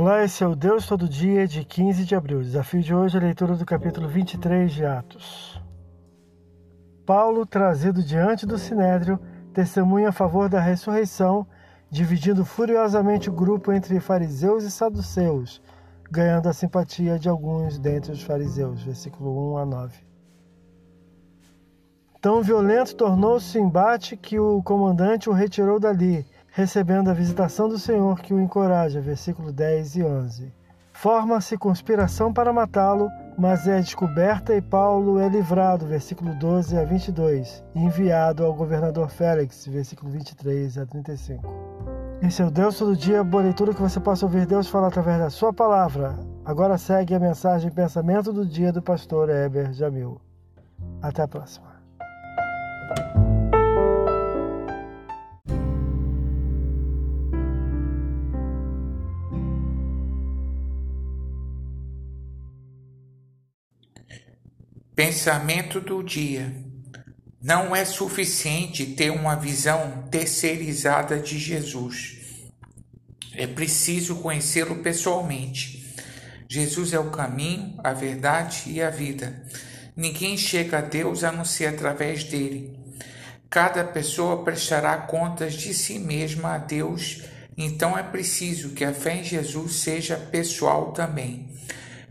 Olá, esse é o Deus Todo Dia de 15 de abril. O desafio de hoje é a leitura do capítulo 23 de Atos. Paulo, trazido diante do sinédrio, testemunha a favor da ressurreição, dividindo furiosamente o grupo entre fariseus e saduceus, ganhando a simpatia de alguns dentre os fariseus. Versículo 1 a 9. Tão violento tornou-se o embate que o comandante o retirou dali recebendo a visitação do Senhor que o encoraja, versículo 10 e 11. Forma-se conspiração para matá-lo, mas é descoberta e Paulo é livrado, versículo 12 a 22, e enviado ao governador Félix, versículo 23 a 35. Esse é o Deus todo dia, boa leitura que você possa ouvir Deus falar através da sua palavra. Agora segue a mensagem pensamento do dia do pastor Heber Jamil. Até a próxima. Pensamento do dia. Não é suficiente ter uma visão terceirizada de Jesus. É preciso conhecê-lo pessoalmente. Jesus é o caminho, a verdade e a vida. Ninguém chega a Deus a não ser através dele. Cada pessoa prestará contas de si mesma a Deus, então é preciso que a fé em Jesus seja pessoal também.